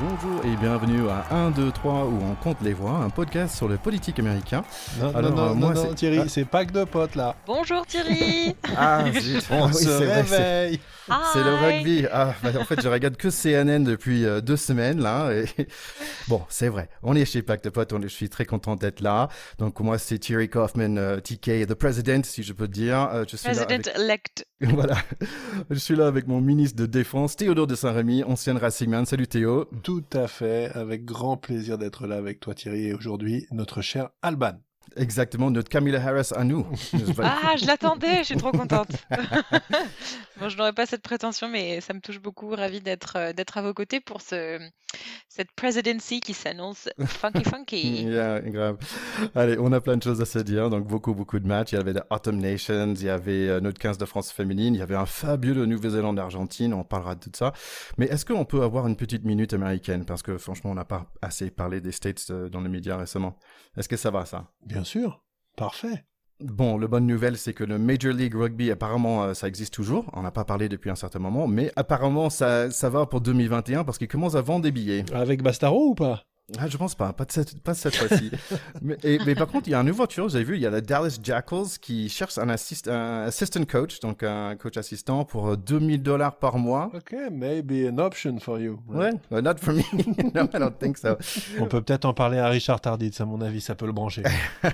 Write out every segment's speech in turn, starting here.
Bonjour et bienvenue à 1, 2, 3 où on compte les voix, un podcast sur le politique américain. Non, Alors, non, non, moi, non, c'est- Thierry, Ah. c'est pack de potes là. Bonjour Thierry Ah. On Ah oui, se réveille. C'est le rugby. Ah, bah, en fait, je regarde que CNN depuis euh, deux semaines là. Et... Bon, c'est vrai. On est chez Pacte de Potes. on est- Je suis très content d'être là. Donc moi, c'est Thierry Kaufman, euh, TK, the President, si je peux te dire. Euh, je suis là avec- President-elect. Voilà. Je suis là avec mon ministre de Défense, Théodore de Saint-Rémy, ancien Racingman. Salut Théo. Tout à fait, avec grand plaisir d'être là avec toi Thierry et aujourd'hui notre cher Alban. Exactement, notre Camilla Harris à nous. Ah, je l'attendais, je suis trop contente. bon, je n'aurais pas cette prétention, mais ça me touche beaucoup. Ravi d'être euh, d'être à vos côtés pour ce, cette presidency qui s'annonce funky funky. Yeah, grave. Allez, on a plein de choses à se dire. Donc, beaucoup, beaucoup de matchs. Il y avait les Autumn Nations, il y avait euh, notre 15 de France féminine, il y avait un fabuleux Nouvelle-Zélande-Argentine. On parlera de tout ça. Mais est-ce qu'on peut avoir une petite minute américaine? Parce que franchement, on n'a pas assez parlé des States euh, dans les médias récemment. Est-ce que ça va, ça? Bien sûr, parfait. Bon, la bonne nouvelle, c'est que le Major League Rugby, apparemment, euh, ça existe toujours. On n'a pas parlé depuis un certain moment, mais apparemment, ça, ça va pour 2021 parce qu'ils commencent à vendre des billets. Avec Bastaro ou pas? Ah, je pense pas, pas, de cette, pas cette fois-ci. mais, et- mais par contre, il y a un nouveau tour, vous avez vu, il y a le Dallas Jackals qui cherche un, assist, un assistant coach, donc un coach assistant pour euh, 2000 dollars par mois. Ok, maybe an option for you. Ouais, not for me. no, I don't think so. On peut peut-être en parler à Richard Tarditz, à mon avis, ça peut le brancher.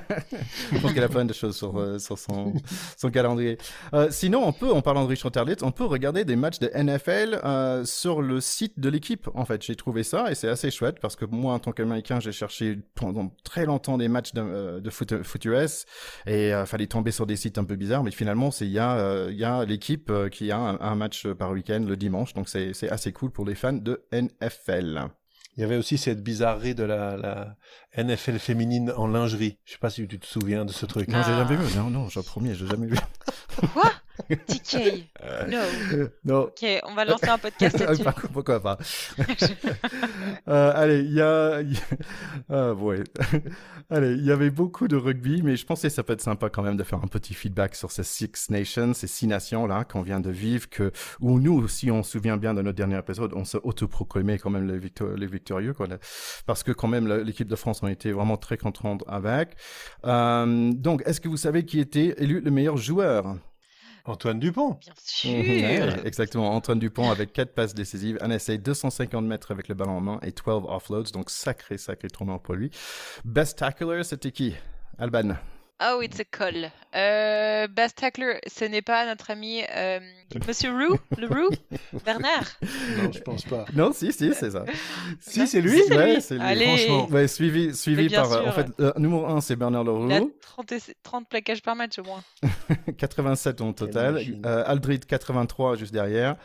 Je pense qu'il a plein de choses sur, euh, sur son, son calendrier. Euh, sinon, on peut, en parlant de Richard Terlitz, on peut regarder des matchs de NFL euh, sur le site de l'équipe. En fait, j'ai trouvé ça et c'est assez chouette parce que moi, tant qu'Américain, j'ai cherché pendant très longtemps des matchs de, euh, de foot, foot US et euh, fallait tomber sur des sites un peu bizarres. Mais finalement, c'est il y a, euh, il y a l'équipe euh, qui a un, un match par week-end le dimanche, donc c'est c'est assez cool pour les fans de NFL. Il y avait aussi cette bizarrerie de la, la NFL féminine en lingerie. Je sais pas si tu te souviens de ce truc. Non, j'ai Ah. jamais vu. Non, non, j'ai promis, j'ai jamais vu. Quoi? TK No. non. Ok, on va lancer un podcast là-dessus. Par contre, Pourquoi pas Euh, Allez, il y a, ah, ouais. allez, il y avait beaucoup de rugby, mais je pensais que ça peut être sympa quand même de faire un petit feedback sur ces Six Nations, ces six nations là qu'on vient de vivre, que où nous aussi on se souvient bien de notre dernier épisode, on s'est autoproclamé quand même les, les victorieux, quoi, là. parce que quand même l'équipe de France ont été vraiment très contente avec. Euh, donc, est-ce que vous savez qui était élu le meilleur joueur? Antoine Dupont. Bien sûr. Ouais, exactement. Antoine Dupont avec 4 passes décisives, un essai 250 mètres avec le ballon en main et 12 offloads. Donc, sacré, sacré tournant pour lui. Best tackler, c'était qui? Alban. Oh, it's a call. Euh, best tackler, ce n'est pas notre ami euh, Monsieur Roux, le Roux, Bernard? Non, je pense pas. Non, si, si, c'est ça. Si, c'est lui. Si, c'est Ouais, lui. c'est lui. Allez. Franchement. Ouais, suivi, suivi par. euh, sûr. en fait, euh, numéro 1, c'est Bernard Il a Leroux. 30, et- 30 plaquages par match au moins. 87 en total. Euh, Aldrid, 83 juste derrière.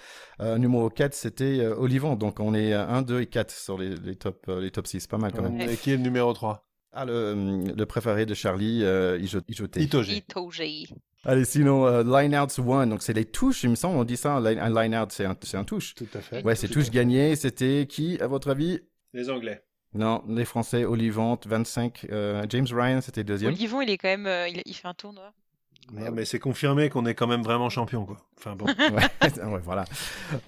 Euh, numéro 4, c'était euh, Olivon. Donc, on est 1, 2 et 4 sur les, les, top, euh, les top 6. Pas mal quand même. Et qui est le numéro 3 Ah, le, le préféré de Charlie, euh. Itoge. Itoge. Allez, sinon, euh, line-outs one, donc c'est les touches, il me semble, on dit ça, un line- un line-out, c'est un, c'est un touche. Tout à fait. Ouais, c'est touche à fait. gagné, c'était qui, à votre avis? Les Anglais. Non, les Français, Olivante, 25, euh, James Ryan, c'était deuxième. Olivon, il est quand même, euh, il, il fait un tournoi. Non, mais c'est confirmé qu'on est quand même vraiment champion, quoi. Enfin bon. ouais, ouais, voilà.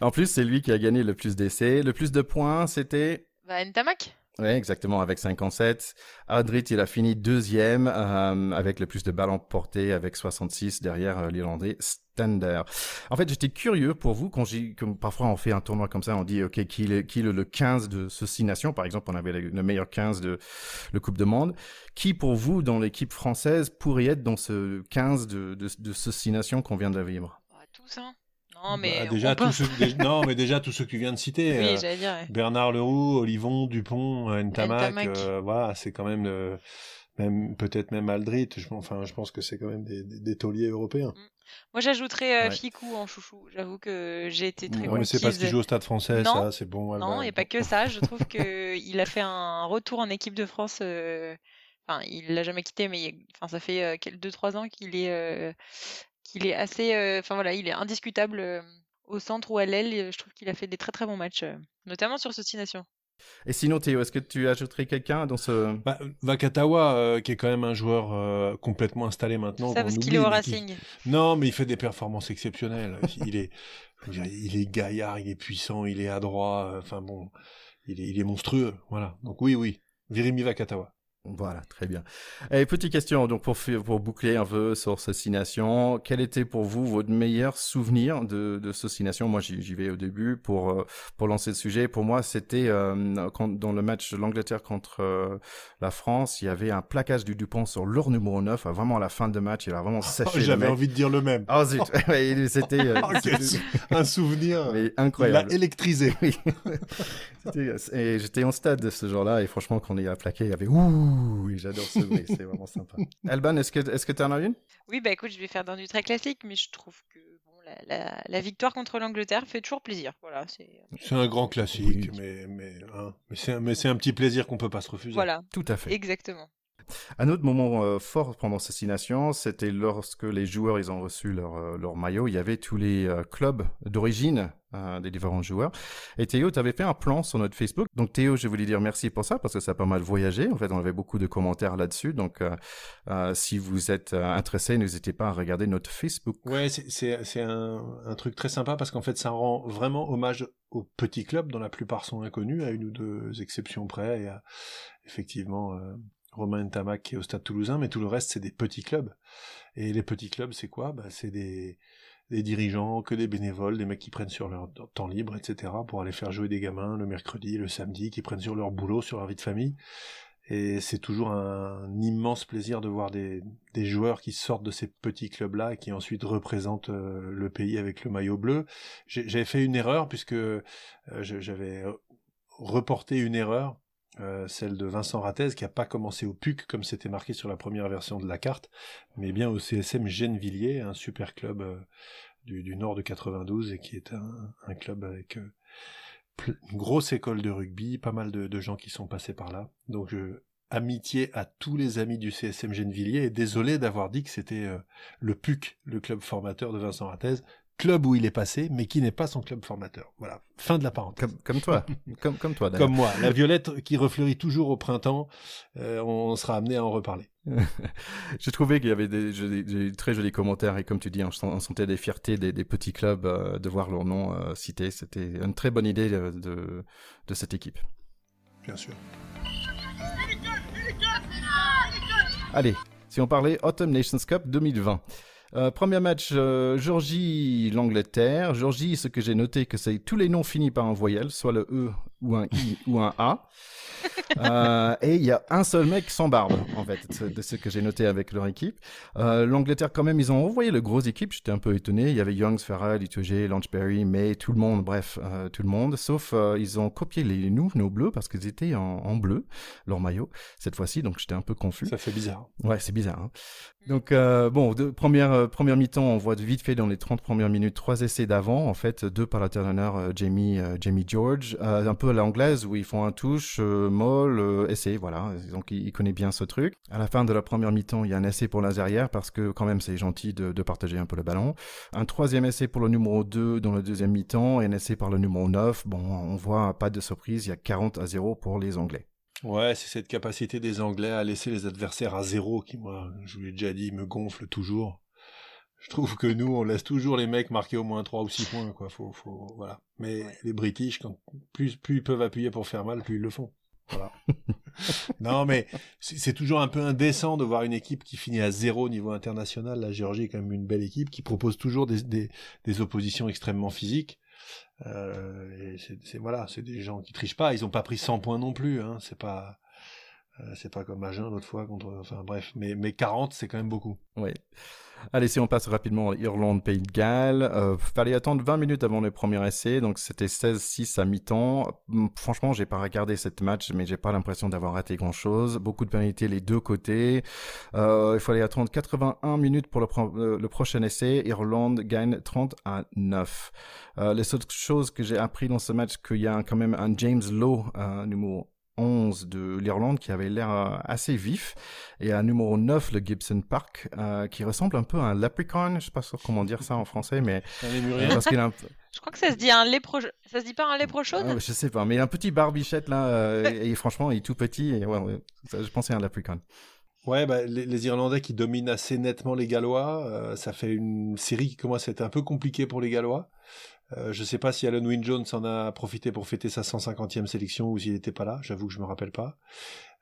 En plus, c'est lui qui a gagné le plus d'essais. Le plus de points, c'était... Bah, Ntamak Ouais, exactement, avec 57. Adrit, il a fini deuxième, euh, avec le plus de ballons portés, avec 66 derrière euh, l'Irlandais Stander. En fait, j'étais curieux pour vous, quand j'ai, comme parfois on fait un tournoi comme ça, on dit, OK, qui est, qui est le 15 de ce six nations? Par exemple, on avait le, le meilleur 15 de le Coupe de Monde. Qui, pour vous, dans l'équipe française, pourrait être dans ce 15 de, de, de ce six nations qu'on vient de vivre? Bah, Tous, hein Non, mais. Bah, déjà, on peut- tous ceux, non, mais déjà tous ceux que tu viens de citer. Oui, euh, j'allais dire. ouais. Bernard Leroux, Olivon, Dupont, euh, Ntamak, Ntamak. euh, voilà, c'est quand même, même peut-être même Aldrit. Je, enfin, je pense que c'est quand même des, des, des tauliers européens. Moi, j'ajouterais Ouais. Ficou en chouchou. J'avoue que j'ai été très Ouais, mais c'est parce qu'il joue au Stade Français, Non. ça, c'est bon. Non, et pas que ça. Je trouve que il a fait un retour en équipe de France. Enfin, il l'a jamais quitté, mais il- enfin, ça fait 2-3 ans qu'il est, qu'il est assez. euh, Enfin voilà, il est indiscutable euh, au centre ou à l'aile. Je trouve qu'il a fait des très très bons matchs, euh, notamment sur ce Six Nations. Et sinon, Théo, est-ce que tu ajouterais quelqu'un dans ce... Bah, Vakatawa, euh, qui est quand même un joueur euh, complètement installé maintenant. ça parce qu'il est au Racing. Non, mais il fait des performances exceptionnelles. il est, dire, il est gaillard, il est puissant, il est adroit. euh, Enfin bon, il est, il est monstrueux. Voilà. Donc oui, oui. Virimi Vakatawa. Voilà, très bien. Et petite question, donc pour, pour boucler un peu sur Socination, quel était pour vous votre meilleur souvenir de, de Socination Moi, j'y vais au début pour, euh, pour lancer le sujet. Pour moi, c'était euh, dans le match de l'Angleterre contre euh, la France, il y avait un plaquage du Dupont sur leur numéro 9, vraiment à la fin de match, il a vraiment séché. Oh, J'avais envie de dire le même. Oh, c'était euh, un souvenir mais incroyable. Il a électrisé. Oui. et j'étais en stade de ce jour-là, et franchement, quand il a plaqué, il y avait ouh oui, j'adore ce bruit, c'est vraiment sympa. Alban, est-ce que est-ce que tu en as une Oui, bah écoute, je vais faire dans du très classique, mais je trouve que bon, la, la, victoire contre l'Angleterre fait toujours plaisir. Voilà, c'est. C'est un grand classique, mais mais hein, mais c'est mais c'est un petit plaisir qu'on peut pas se refuser. Voilà. Tout à fait. Exactement. Un autre moment euh, fort pendant Assassination, c'était lorsque les joueurs ils ont reçu leur, euh, leur maillot. Il y avait tous les euh, clubs d'origine des différents joueurs. Et Théo, tu avais fait un plan sur notre Facebook. Donc Théo, je voulais dire merci pour ça parce que ça a pas mal voyagé. En fait, on avait beaucoup de commentaires là-dessus. Donc si vous êtes intéressé, n'hésitez pas à regarder notre Facebook. Ouais, c'est un, un truc très sympa parce qu'en fait, ça rend vraiment hommage aux petits clubs dont la plupart sont inconnus, à une ou deux exceptions près. Et effectivement, Romain Tamac est au Stade Toulousain, mais tout le reste c'est des petits clubs. Et les petits clubs c'est quoi? Bah, C'est des, dirigeants, que des bénévoles, des mecs qui prennent sur leur temps libre, etc. pour aller faire jouer des gamins le mercredi, le samedi, qui prennent sur leur boulot, sur leur vie de famille. Et c'est toujours un, immense plaisir de voir des, des, joueurs qui sortent de ces petits clubs-là et qui ensuite représentent euh, le pays avec le maillot bleu. J'avais fait une erreur puisque euh, j'avais reporté une erreur euh, celle de Vincent Rattez, qui n'a pas commencé au PUC comme c'était marqué sur la première version de la carte, mais bien au CSM Gennevilliers, un super club euh, du, nord de 92 et qui est un, club avec euh, une grosse école de rugby, pas mal de, gens qui sont passés par là. Donc amitié à tous les amis du CSM Gennevilliers et désolé d'avoir dit que c'était le PUC, le club formateur de Vincent Rattez club où il est passé, mais qui n'est pas son club formateur. Voilà, fin de la parenthèse. Comme, comme toi, comme, comme toi. Comme moi, la violette qui refleurit toujours au printemps, euh, on sera amené à en reparler. J'ai trouvé qu'il y avait des, des, très jolis commentaires et comme tu dis, on, sentait des fiertés des, des petits clubs euh, de voir leur nom euh, cité. C'était une très bonne idée de, de, de cette équipe. Bien sûr. Allez, si on parlait Autumn Nations Cup 2020. Euh, premier match, euh, Georgie, l'Angleterre. Georgie, ce que j'ai noté, que c'est tous les noms finis par un voyelle, soit le E ou un I ou un A. Euh, et il y a un seul mec sans barbe, en fait, de ce que j'ai noté avec leur équipe. Euh, L'Angleterre, quand même, ils ont envoyé le gros équipe. J'étais un peu étonné. Il y avait Youngs, Farrell, Itoge, Lanchberry, May, tout le monde, bref, euh, tout le monde. Sauf, ils ont copié les nous, nos bleus, parce qu'ils étaient en, en, bleu, leur maillot, cette fois-ci. Donc, j'étais un peu confus. Ça fait bizarre. Ouais, c'est bizarre. Hein. Donc, bon, de, première, première mi-temps, on voit vite fait dans les 30 premières minutes trois essais d'avant, en fait, deux par l'alterneur Jamie, Jamie George, un peu à l'anglaise, où ils font un touche, molle, essai, voilà. Donc il, connaît bien ce truc. À la fin de la première mi-temps, il y a un essai pour Lazarière parce que quand même c'est gentil de, partager un peu le ballon. Un troisième essai pour le numéro 2 dans le deuxième mi-temps et un essai par le numéro 9. Bon, on voit pas de surprise, il y a 40 à 0 pour les Anglais. Ouais, c'est cette capacité des Anglais à laisser les adversaires à zéro qui, moi, je vous l'ai déjà dit, me gonfle toujours. Je trouve que nous, on laisse toujours les mecs marquer au moins 3 ou 6 points, quoi. Faut, faut, voilà. Mais les British, quand, plus, plus ils peuvent appuyer pour faire mal, plus ils le font. Non, mais c'est toujours un peu indécent de voir une équipe qui finit à zéro au niveau international. La Géorgie est quand même une belle équipe qui propose toujours des, oppositions extrêmement physiques. Euh, c'est voilà, c'est des gens qui trichent pas. Ils ont pas pris 100 points non plus. Hein. C'est pas euh, c'est pas comme Agen l'autre fois. Enfin bref, mais mais 40 c'est quand même beaucoup. Oui. Allez, si on passe rapidement à Irlande, Pays de Galles, euh, fallait attendre 20 minutes avant le premier essai, donc c'était 16-6 à mi-temps. Hum, franchement, j'ai pas regardé cette match, mais j'ai pas l'impression d'avoir raté grand-chose. Beaucoup de pénalités les deux côtés. Euh, il fallait attendre 81 minutes pour le, euh, le, prochain essai. Irlande gagne 30 à 9. Euh, les autres choses que j'ai appris dans ce match, qu'il y a quand même un James Lowe, euh, numéro 11 de l'Irlande qui avait l'air euh, assez vif. Et à numéro 9 le Gibson Park euh, qui ressemble un peu à un leprechaun. Je sais pas comment dire ça en français mais euh, parce qu'il a un... je crois que ça se dit un lépro ça se dit pas un léprochaune ah, je sais pas mais il a un petit barbichette là et franchement il est tout petit et ouais, je pensais à un leprechaun. Ouais, bah, les, Irlandais qui dominent assez nettement les Gallois, ça fait une série qui commence à être un peu compliquée pour les Gallois. Euh, je ne sais pas si Alan Wynne Jones en a profité pour fêter sa 150e sélection ou s'il n'était pas là. J'avoue que je me rappelle pas.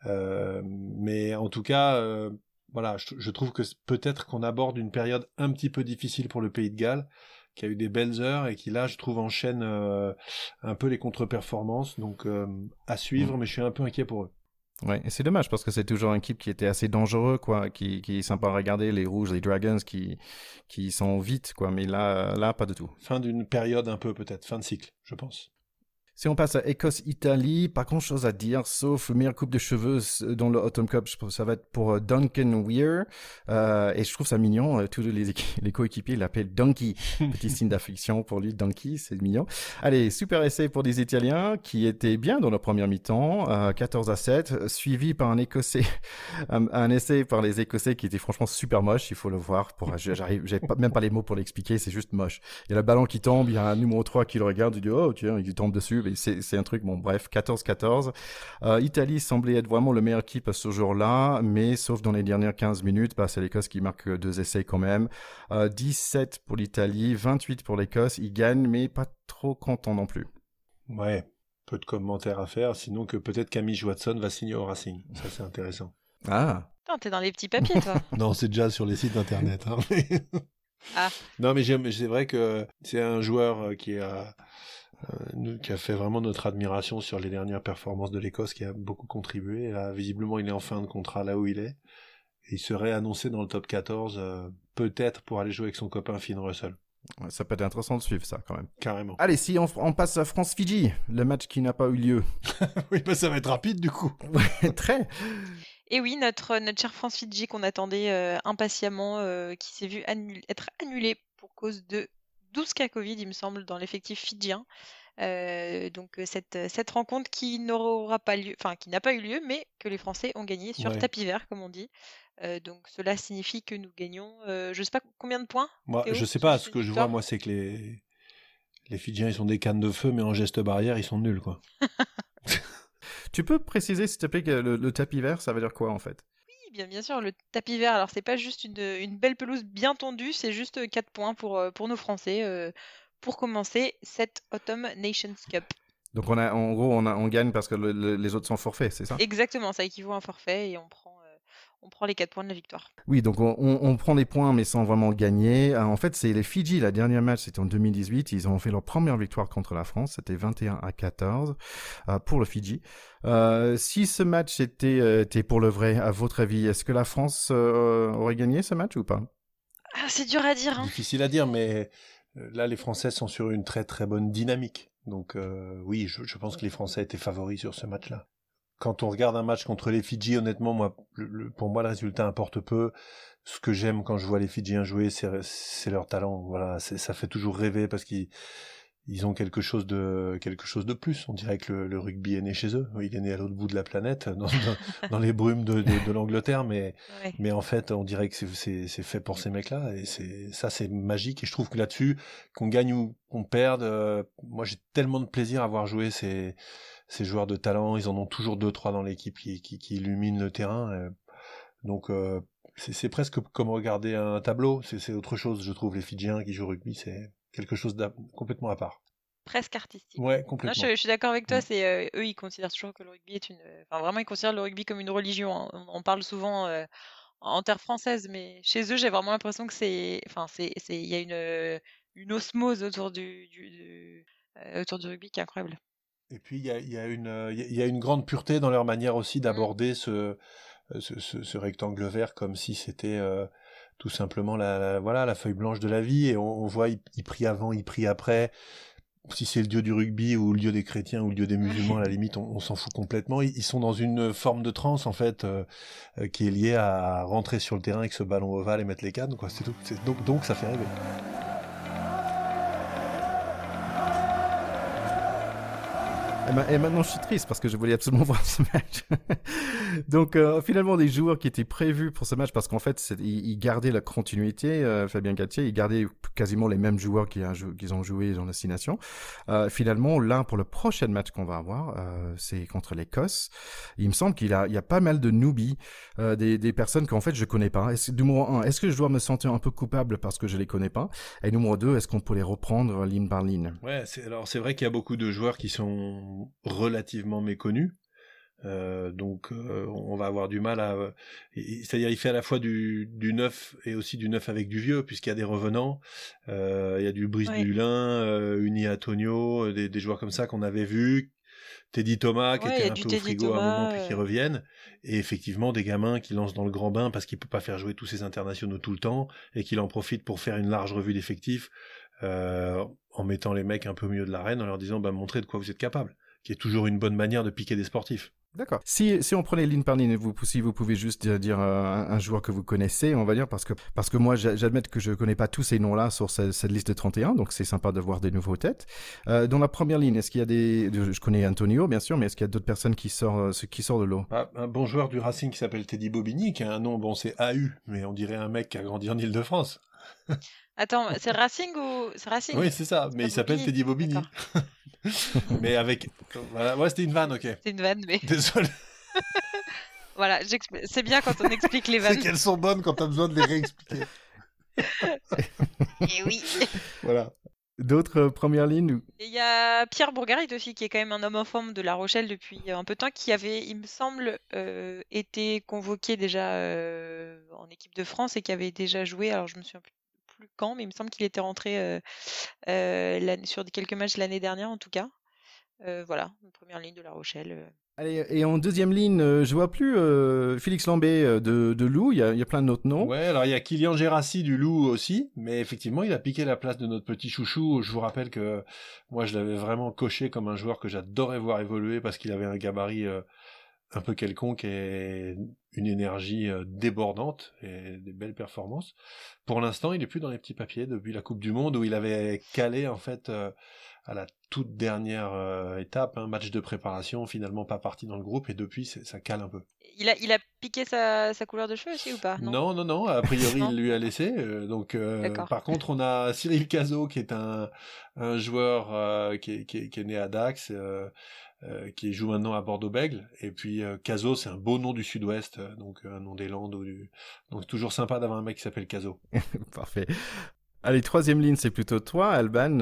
Euh, mais en tout cas, euh, voilà, je, trouve que peut-être qu'on aborde une période un petit peu difficile pour le Pays de Galles, qui a eu des belles heures et qui là, je trouve, enchaîne un peu les contre-performances. Donc à suivre, mm. mais je suis un peu inquiet pour eux. Ouais, et c'est dommage parce que c'est toujours une équipe qui était assez dangereux, quoi, qui, qui est sympa à regarder, les Rouges, les Dragons, qui, qui sont vite, quoi, mais là, là, pas du tout. Fin d'une période un peu, peut-être, fin de cycle, je pense. Si on passe à Écosse-Italie, pas grand chose à dire, sauf meilleure coupe de cheveux dans le Autumn Cup, ça va être pour euh, Duncan Weir. Euh, et je trouve ça mignon, euh, tous les, les coéquipiers l'appellent Donkey. Petit signe d'affection pour lui, Donkey, c'est mignon. Allez, super essai pour des Italiens qui étaient bien dans la première mi-temps, 14 à 7, suivi par un Écossais, un, essai par les Écossais qui était franchement super moche, il faut le voir. Pour, j'arrive, j'ai même pas les mots pour l'expliquer, c'est juste moche. Il y a le ballon qui tombe, il y a un numéro 3 qui le regarde, il dit, oh tiens, il tombe dessus c'est un truc, bon bref, 14-14. Euh, Italie semblait être vraiment le meilleur équipe à ce jour-là, mais sauf dans les dernières 15 minutes, bah, c'est l'Écosse qui marque deux essais quand même. 17 euh, pour l'Italie, 28 pour l'Écosse, ils gagnent, mais pas trop content non plus. Ouais, peu de commentaires à faire, sinon que peut-être Camille Watson va signer au Racing. Ça, c'est intéressant. Ah. T'es dans les petits papiers, toi. non, c'est déjà sur les sites internet. Hein, ah. Non, mais c'est vrai que c'est un joueur qui a euh, qui a fait vraiment notre admiration sur les dernières performances de l'Écosse, qui a beaucoup contribué. Et là, visiblement, il est en fin de contrat là où il est. il serait annoncé dans le top 14, euh, peut-être pour aller jouer avec son copain Finn Russell. ça peut être intéressant de suivre ça quand même. Carrément. Allez, si on, passe à France-Fidji, le match qui n'a pas eu lieu. oui, bah ça va être rapide du coup. très. Et oui, notre, notre cher France-Fidji qu'on attendait euh, impatiemment, qui s'est vu être annulé pour cause de 12 cas Covid, il me semble, dans l'effectif fidjien. Euh, donc euh, cette, cette rencontre qui n'aura pas lieu, enfin qui n'a pas eu lieu, mais que les Français ont gagné sur tapis vert, comme on dit. Euh, donc cela signifie que nous gagnons, je ne sais pas combien de points. Moi, je sais pas. Ce que je vois, moi, c'est que les les Fidjiens, ils sont des cannes de feu, mais en geste barrière, ils sont nuls, quoi. tu peux préciser, s'il te plaît, que le tapis vert, ça veut dire quoi en fait? Bien, bien sûr, le tapis vert. Alors, c'est pas juste une, belle pelouse bien tendue, c'est juste 4 points pour, euh, pour nos Français euh, pour commencer cette Autumn Nations Cup. Donc, on a, en gros, on, a, on gagne parce que les autres sont forfaits, c'est ça? Exactement, ça équivaut à un forfait et on prend on prend les 4 points de la victoire. Oui, donc on, prend des points mais sans vraiment gagner. Euh, en fait, c'est les Fidji, la dernière match, c'était en 2018. Ils ont fait leur première victoire contre la France. C'était 21 à 14 euh, pour le Fidji. Euh, si ce match était, était, pour le vrai, à votre avis, est-ce que la France aurait gagné ce match ou pas? Ah, C'est dur à dire. Hein. Difficile à dire, mais là, les Français sont sur une très très bonne dynamique. Donc oui, je, je, pense que les Français étaient favoris sur ce match-là quand on regarde un match contre les Fidji, honnêtement, moi, pour moi, le résultat importe peu. Ce que j'aime quand je vois les Fidjiens jouer, c'est leur talent. Voilà, ça fait toujours rêver parce qu'ils ils ont quelque chose de quelque chose de plus. On dirait que le, rugby est né chez eux. Il est né à l'autre bout de la planète, dans, les brumes de, de, l'Angleterre, mais mais en fait, on dirait que c'est fait pour ces mecs-là et c'est ça, c'est magique. Et je trouve que là-dessus, qu'on gagne ou qu'on perde, euh, moi j'ai tellement de plaisir à voir jouer ces ces joueurs de talent. Ils en ont toujours deux trois dans l'équipe qui, qui, qui illuminent le terrain. Euh. donc euh, c'est presque comme regarder un tableau. C'est autre chose, je trouve. Les Fidjiens qui jouent au rugby, c'est quelque chose de complètement à part. Presque artistique. Ouais, complètement. je, suis d'accord avec toi. C'est euh, eux, ils considèrent toujours que le rugby est une. Enfin, vraiment, ils considèrent le rugby comme une religion. Hein. On, parle souvent euh, en terre française, mais chez eux, j'ai vraiment l'impression que c'est. Enfin, c'est, il y a une une osmose autour du, du, euh, autour du rugby qui est incroyable. Et puis il y a, y, a une, il y a une grande pureté dans leur manière aussi mm. d'aborder ce, ce, ce, rectangle vert comme si c'était tout simplement la, voilà la feuille blanche de la vie. Et on, voit il, prie avant il prie après. Si c'est le dieu du rugby ou le dieu des chrétiens ou le dieu des musulmans à la limite on, s'en fout complètement. Ils, sont dans une forme de transe en fait euh, euh, qui est liée à rentrer sur le terrain avec ce ballon ovale et mettre les cannes quoi. C'est tout. Donc donc ça fait rêver Et, maintenant, je suis triste parce que je voulais absolument voir ce match. Donc, euh, finalement, des joueurs qui étaient prévus pour ce match, parce qu'en fait, ils, gardaient la continuité, euh, Fabien Galtier, ils gardaient quasiment les mêmes joueurs qui, ont joué dans la Six Nations. Euh, finalement, là, pour le prochain match qu'on va avoir, c'est contre l'Écosse. Il me semble qu'il y a pas mal de newbies, des, des, personnes qu'en fait, je connais pas. Est numéro un, est-ce que je dois me sentir un peu coupable parce que je les connais pas? Et numéro deux, est-ce qu'on peut les reprendre ligne par ligne? Ouais, alors c'est vrai qu'il y a beaucoup de joueurs qui sont relativement méconnu. Euh, donc euh, on va avoir du mal à c'est-à-dire il fait à la fois du, du neuf et aussi du neuf avec du vieux puisqu'il y a des revenants. Euh, il y a du Brice du Dulin Uni Antonio des, des, joueurs comme ça qu'on avait vu Teddy Thomas qui était un peu au frigo à un moment puis qui reviennent. Et effectivement des gamins qui lancent dans le grand bain parce qu'il peut pas faire jouer tous ses internationaux tout le temps et qu'il en profite pour faire une large revue d'effectifs en mettant les mecs un peu mieux de l'arène en leur disant bah montrez de quoi vous êtes capable qui est toujours une bonne manière de piquer des sportifs. D'accord. Si, si on prenait ligne par ligne, vous, si vous pouvez juste dire, euh, un, joueur que vous connaissez, on va dire, parce que, parce que moi, j'admets que je connais pas tous ces noms-là sur cette, liste de 31, donc c'est sympa de voir des nouveaux têtes. Euh, dans la première ligne, est-ce qu'il y a des, je connais Antonio, bien sûr, mais est-ce qu'il y a d'autres personnes qui sortent, euh, qui sortent de l'eau? Ah, un bon joueur du Racing qui s'appelle Teddy Bobigny, qui a un nom, bon, c'est AU, mais on dirait un mec qui a grandi en Ile-de-France. Attends, c'est Racing ou c'est Racing? Oui, c'est ça, mais il s'appelle Teddy Bobigny. mais avec. Voilà, ouais, c'était une vanne, ok. C'est une vanne, mais. Désolé. voilà, c'est bien quand on explique les vannes. c'est qu'elles sont bonnes quand t'as besoin de les réexpliquer. Et oui. Voilà. D'autres euh, premières lignes Il y a Pierre Bourgarit aussi, qui est quand même un homme en forme de La Rochelle depuis un peu de temps, qui avait, il me semble, euh, été convoqué déjà euh, en équipe de France et qui avait déjà joué. Alors je me souviens plus quand, mais il me semble qu'il était rentré sur quelques matchs l'année dernière en tout cas. Voilà, première ligne de La Rochelle. Et en deuxième ligne, je vois plus Félix Lambé de, de Loup, il y, a, plein d'autres noms. Ouais, alors il y a Kylian Gérassi du Loup aussi, mais effectivement, il a piqué la place de notre petit chouchou. Je vous rappelle que moi, je l'avais vraiment coché comme un joueur que j'adorais voir évoluer parce qu'il avait un gabarit un peu quelconque et une énergie euh, débordante et des belles performances. Pour l'instant, il est plus dans les petits papiers depuis la Coupe du Monde où il avait calé en fait euh, à la toute dernière euh, étape, un match de préparation, finalement pas parti dans le groupe et depuis ça cale un peu. Il a, il a piqué sa, sa couleur de cheveux aussi ou pas? Non, non, non, a priori il lui a laissé. donc par contre on a Cyril Cazot qui est un, un joueur qui, qui, qui, est né à Dax euh, qui joue maintenant à Bordeaux-Bègle. Et puis euh, Caso, c'est un beau nom du Sud-Ouest, euh, donc un nom des Landes. Du... Donc toujours sympa d'avoir un mec qui s'appelle Caso. Parfait. Allez, troisième ligne, c'est plutôt toi, Alban,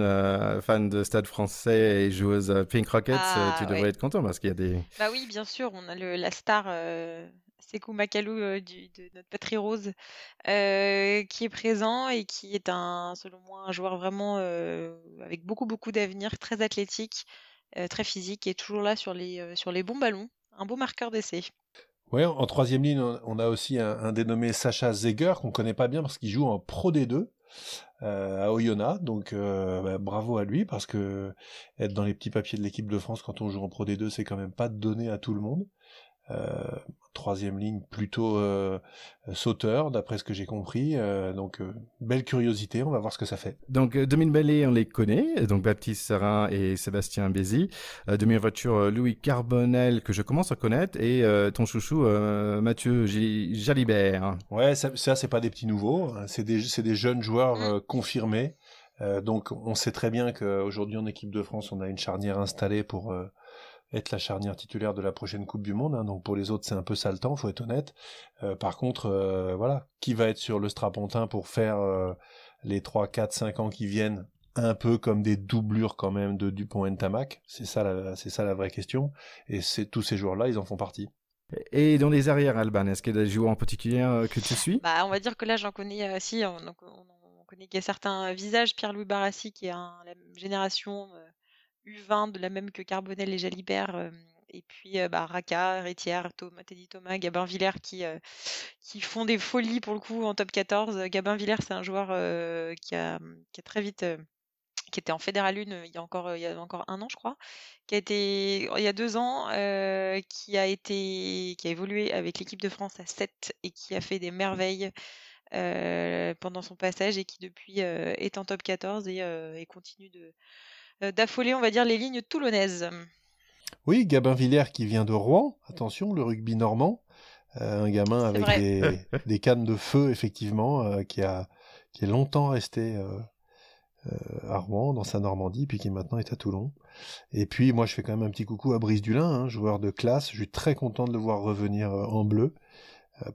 fan de Stade français et joueuse Pink Rockets. Ah, tu devrais être content parce qu'il y a des. Bah oui, bien sûr, on a le, la star Sekou Makalou du, de notre patrie rose qui est présent et qui est un, selon moi, un joueur vraiment avec beaucoup beaucoup d'avenir, très athlétique. Euh, très physique et toujours là sur les, euh, sur les bons ballons. Un beau marqueur d'essai. Ouais, en troisième ligne, on a aussi un, dénommé Sacha Zeger qu'on connaît pas bien parce qu'il joue en Pro D2 euh, à Oyonnax. Donc bah, bravo à lui parce que être dans les petits papiers de l'équipe de France quand on joue en Pro D2, c'est quand même pas donné à tout le monde. Euh, troisième ligne plutôt euh, sauteur, d'après ce que j'ai compris. Euh, donc, belle curiosité, on va voir ce que ça fait. Donc, Dominique Ballet, on les connaît, donc Baptiste Sarin et Sébastien Bézi. demi voiture, Louis Carbonel, que je commence à connaître, et ton chouchou, Mathieu Jalibert. Ouais, ça, ça c'est pas des petits nouveaux, hein. c'est des, des, jeunes joueurs confirmés. donc, on sait très bien qu'aujourd'hui, en équipe de France, on a une charnière installée pour être la charnière titulaire de la prochaine Coupe du Monde. Hein, donc pour les autres, c'est un peu saletant, faut être honnête. Euh, par contre, euh, voilà, qui va être sur le strapontin pour faire euh, les 3, 4, 5 ans qui viennent un peu comme des doublures quand même de Dupont et Tamac. C'est ça, la, c'est ça la vraie question. Et c'est tous ces joueurs-là, ils en font partie. Et dans les arrières, Alban, est-ce qu'il y a des joueurs en particulier que tu suis? Bah, On va dire que là, j'en connais, si, on, on, connaît qu'il y a certains visages. Pierre-Louis Barassi, qui est un, la génération U20 de la même que Carbonel et Jalibert. et puis bah, Raka, Rétière, Thomas, Teddy Thomas, Gabin Villers qui, qui font des folies pour le coup en top 14. Gabin Villers, c'est un joueur qui, a, qui très vite qui était en Fédéral 1 il y a encore il y a encore un an je crois, qui a été il y a deux ans, qui a été qui a évolué avec l'équipe de France à 7 et qui a fait des merveilles pendant son passage et qui depuis est en top 14 et, continue de, euh, d'affoler, on va dire, les lignes toulonnaises. Oui, Gabin Villers qui vient de Rouen, attention, le rugby normand. Euh, un gamin avec des, des, cannes de feu, effectivement, euh, qui, a, qui est longtemps resté euh, à Rouen, dans sa Normandie, puis qui maintenant est à Toulon. Et puis, moi, je fais quand même un petit coucou à Brice Dulin, hein, joueur de classe. Je suis très content de le voir revenir en bleu.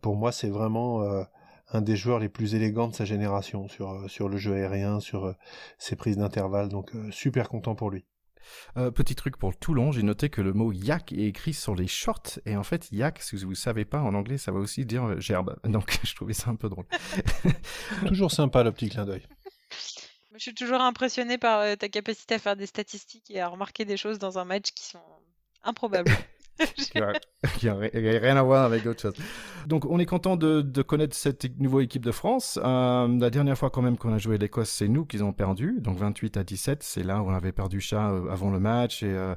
pour moi, c'est vraiment un des joueurs les plus élégants de sa génération sur, sur le jeu aérien, sur ses prises d'intervalle. Donc, super content pour lui. Euh, petit truc pour Toulon, j'ai noté que le mot yak est écrit sur les shorts. Et en fait, yak, si vous ne savez pas, en anglais, ça va aussi dire euh, gerbe. Donc, je trouvais ça un peu drôle. toujours sympa le petit clin d'œil. Je suis toujours impressionné par euh, ta capacité à faire des statistiques et à remarquer des choses dans un match qui sont improbables. qui n'a rien à voir avec d'autres choses. Donc, on est content de, de connaître cette nouvelle équipe de France. Euh, la dernière fois, quand même, qu'on a joué l'Écosse, c'est nous qui ont perdu. Donc, 28 à 17, c'est là où on avait perdu chat euh, avant le match et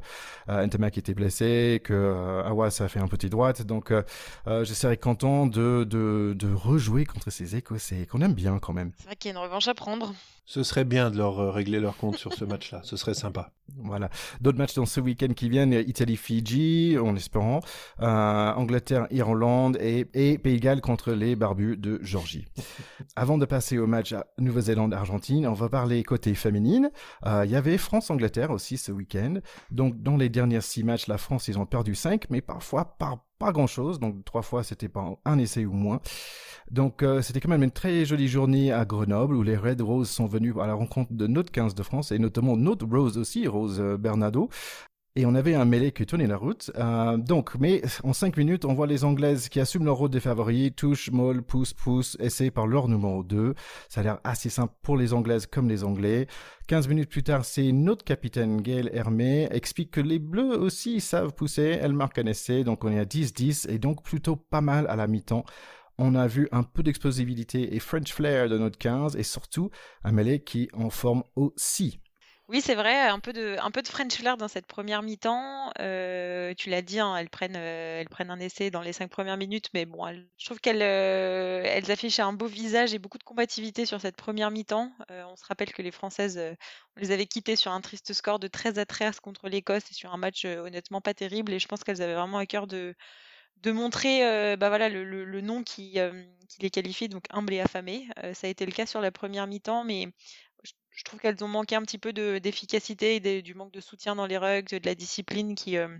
euh, Ntamak était blessé, que euh, Awas a fait un petit droite. Donc, euh, je serais content de, de, de rejouer contre ces Écossais qu'on aime bien quand même. C'est vrai qu'il y a une revanche à prendre. Ce serait bien de leur régler leur compte sur ce match-là. Ce serait sympa. Voilà. D'autres matchs dans ce week-end qui viennent Italie-Fidji, en espérant. Euh, Angleterre-Irlande et, et Pays de Galles contre les Barbus de Georgie. Avant de passer au match Nouvelle-Zélande-Argentine, on va parler côté féminine. Euh, il y avait France-Angleterre aussi ce week-end. Donc, dans les derniers six matchs, la France, ils ont perdu cinq, mais parfois par pas grand chose, donc trois fois c'était pas un essai ou moins. Donc euh, c'était quand même une très jolie journée à Grenoble où les Red Roses sont venus à la rencontre de notre 15 de France et notamment notre Rose aussi, Rose Bernardo, et on avait un mêlé qui tenait la route. Euh, donc, mais en cinq minutes, on voit les Anglaises qui assument leur rôle des favoris, touche, molle, pousse, pousse, essai par leur numéro 2. Ça a l'air assez simple pour les Anglaises comme les Anglais. 15 minutes plus tard, c'est notre capitaine Gail Hermé explique que les Bleus aussi savent pousser. Elle marque un essai, donc on est à 10-10 et donc plutôt pas mal à la mi-temps on a vu un peu d'explosivité et French flair de notre 15 et surtout un mêlé qui en forme aussi. Oui, c'est vrai, un peu de, French flair dans cette première mi-temps. Euh, tu l'as dit, hein, elles prennent, euh, elles prennent un essai dans les cinq premières minutes, mais bon, je trouve qu'elles, euh, affichent un beau visage et beaucoup de combativité sur cette première mi-temps. on se rappelle que les Françaises, on les avait quittées sur un triste score de 13 à 13 contre l'Écosse et sur un match honnêtement pas terrible. Et je pense qu'elles avaient vraiment à cœur de, montrer, bah le, nom qui, qui les qualifie, donc humble et affamé. ça a été le cas sur la première mi-temps, mais je trouve qu'elles ont manqué un petit peu d'efficacité et du manque de soutien dans les rugs, de la discipline qui, euh,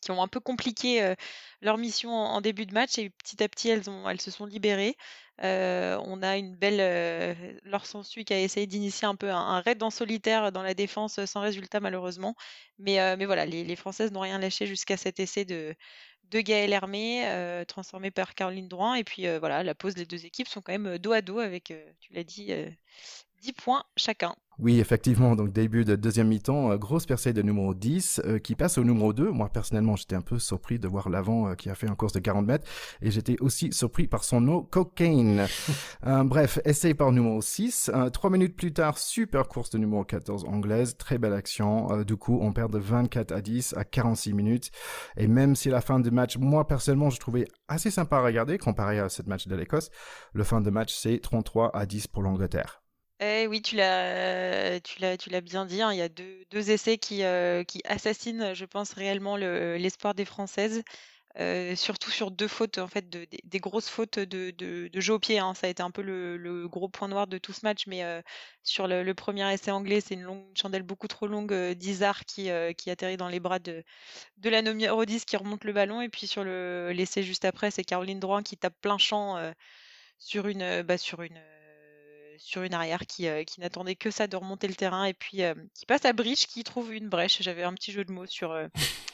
qui ont un peu compliqué euh, leur mission en, début de match et petit à petit elles, se sont libérées. Euh, on a une belle Sansu qui a essayé d'initier un peu un, raid en solitaire dans la défense sans résultat malheureusement. Mais, voilà, les, les Françaises n'ont rien lâché jusqu'à cet essai de, de Gaël Hermé, transformé par Caroline Drouin. Et puis voilà, la pause des deux équipes sont quand même dos à dos avec, tu l'as dit, 10 points chacun. Oui, effectivement. Donc, début de deuxième mi-temps, euh, grosse percée de numéro 10 euh, qui passe au numéro 2. Moi, personnellement, j'étais un peu surpris de voir l'avant euh, qui a fait un course de 40 mètres. Et j'étais aussi surpris par son nom, Cocaine. bref, essai par numéro 6. Trois minutes plus tard, super course de numéro 14 anglaise. Très belle action. du coup, on perd de 24 à 10 à 46 minutes. Et même si la fin de match, moi, personnellement, je trouvais assez sympa à regarder comparé à cette match de l'Écosse, le fin de match, c'est 33 à 10 pour l'Angleterre. Eh oui, tu l'as, tu l'as, tu l'as bien dit. Hein, il y a deux, essais qui, euh, qui assassinent, je pense, réellement l'espoir des Françaises. Euh, surtout sur deux fautes, en fait, de, des, grosses fautes de, jeu au pied. Hein. Ça a été un peu le, gros point noir de tout ce match. Mais euh, sur le, premier essai anglais, c'est une, longue, chandelle beaucoup trop longue d'Izar qui, atterrit dans les bras de, de la numéro 10 qui remonte le ballon. Et puis sur l'essai juste après, c'est Caroline Drouin qui tape plein champ sur une, bah, sur une sur une arrière qui, euh, qui n'attendait que ça de remonter le terrain et puis euh, qui passe à Bridge qui trouve une brèche. J'avais un petit jeu de mots sur, euh,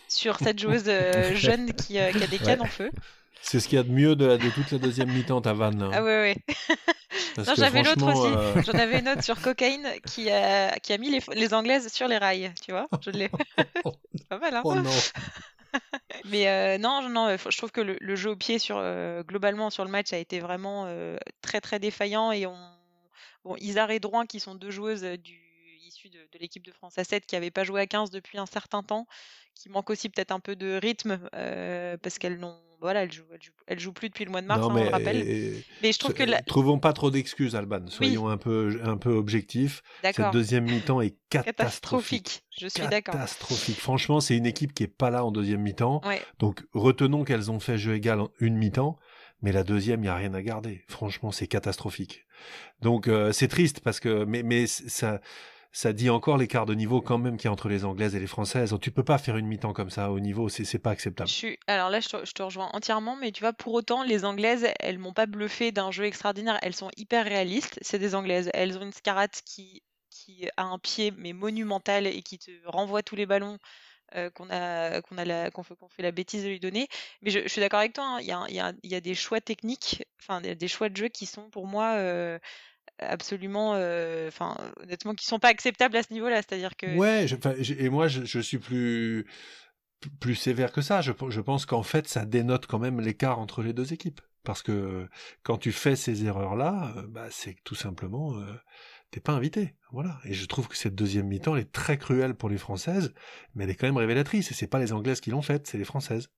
sur cette joueuse jeune qui, qui, a des cannes en feu. C'est ce qu'il y a de mieux de, de toute la deuxième mi-temps, ta vanne. Hein. Ah ouais, ouais. non, j'avais l'autre aussi. J'en avais une autre sur cocaïne qui a, qui a mis les, les Anglaises sur les rails, tu vois. Je l'ai. pas mal, hein. Oh non. Mais non, non, je trouve que le, le jeu au pied sur, globalement sur le match a été vraiment très très défaillant et on, Bon, Isar et Drouin, qui sont deux joueuses du, issues de, l'équipe de France à 7 qui n'avait pas joué à 15 depuis un certain temps, qui manque aussi peut-être un peu de rythme parce qu'elles n'ont voilà, elle joue, elle joue, plus depuis le mois de mars, hein, on le rappelle. mais je trouve que trouvons pas trop d'excuses, Alban. Soyons un peu un peu objectifs. Cette deuxième mi-temps est catastrophique. Je suis d'accord. Catastrophique. Franchement, c'est une équipe qui est pas là en deuxième mi-temps. Donc retenons qu'elles ont fait jeu égal en une mi-temps, mais la deuxième, il y a rien à garder. Franchement, c'est catastrophique. Donc euh, c'est triste parce que mais ça ça dit encore l'écart de niveau quand même qu'il y a entre les anglaises et les françaises. Tu peux pas faire une mi-temps comme ça au niveau, c'est pas acceptable. Je suis... Alors là, je te, rejoins entièrement, mais tu vois, pour autant, les anglaises, elles m'ont pas bluffé d'un jeu extraordinaire. Elles sont hyper réalistes. C'est des anglaises. Elles ont une Scarrat qui, qui a un pied mais monumental et qui te renvoie tous les ballons. Euh, qu'on a fait, la bêtise de lui donner mais je, suis d'accord avec toi hein. il y, a, y, a, des choix techniques enfin des, choix de jeu qui sont pour moi euh, absolument, euh, enfin, honnêtement, qui sont pas acceptables à ce niveau-là. C'est-à-dire que. Ouais, et moi, je, suis plus plus sévère que ça. Je, je pense qu'en fait, ça dénote quand même l'écart entre les deux équipes. Parce que quand tu fais ces erreurs-là, bah, c'est tout simplement, t'es pas invité. Voilà. Et je trouve que cette deuxième mi-temps, elle est très cruelle pour les Françaises, mais elle est quand même révélatrice. Et c'est pas les Anglaises qui l'ont faite, c'est les Françaises.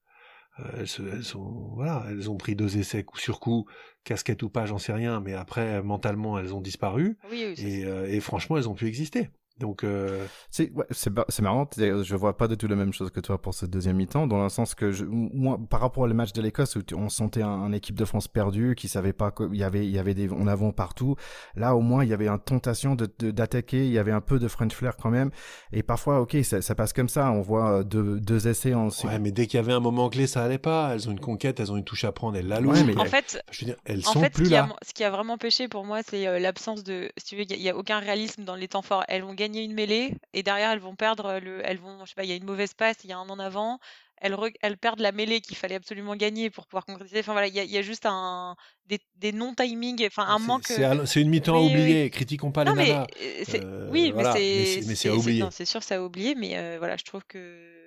Euh, elles, sont, voilà, elles ont pris deux essais coup sur coup, casquette ou pas, j'en sais rien, mais après, mentalement, elles ont disparu. et, euh, et, franchement, elles ont pu exister. Donc, euh... c'est ouais, c'est marrant. Je vois pas du tout la même chose que toi pour ce deuxième mi-temps, dans le sens que je, moi, par rapport au match de l'Écosse où on sentait un, équipe de France perdue, qui savait pas qu'il y avait, il y avait des en avant partout. Là, au moins, il y avait une tentation de d'attaquer. Il y avait un peu de French flair quand même. Et parfois, ok, ça, ça passe comme ça. On voit euh, deux, deux essais en. Ouais, mais dès qu'il y avait un moment clé, ça allait pas. Elles ont une conquête, elles ont une touche à prendre, elles la louent. mais en fait, je veux dire, elles sont plus ce là. a, ce qui a vraiment pêché pour moi, c'est euh, l'absence de. Si tu veux, il y, a aucun réalisme dans les temps forts. Elles ont gagné une mêlée et derrière elles vont perdre le, elles vont, je sais pas, il y a une mauvaise passe, il y a un en avant, elles, elles perdent la mêlée qu'il fallait absolument gagner pour pouvoir concrétiser. Enfin voilà, il y, a juste un des, des non timing, enfin un manque. C'est une mi-temps oui, oubliée. Critiquons pas les nanas. Euh, oui, mais c'est oublié. C'est sûr, ça a oublié, mais euh, voilà, je trouve que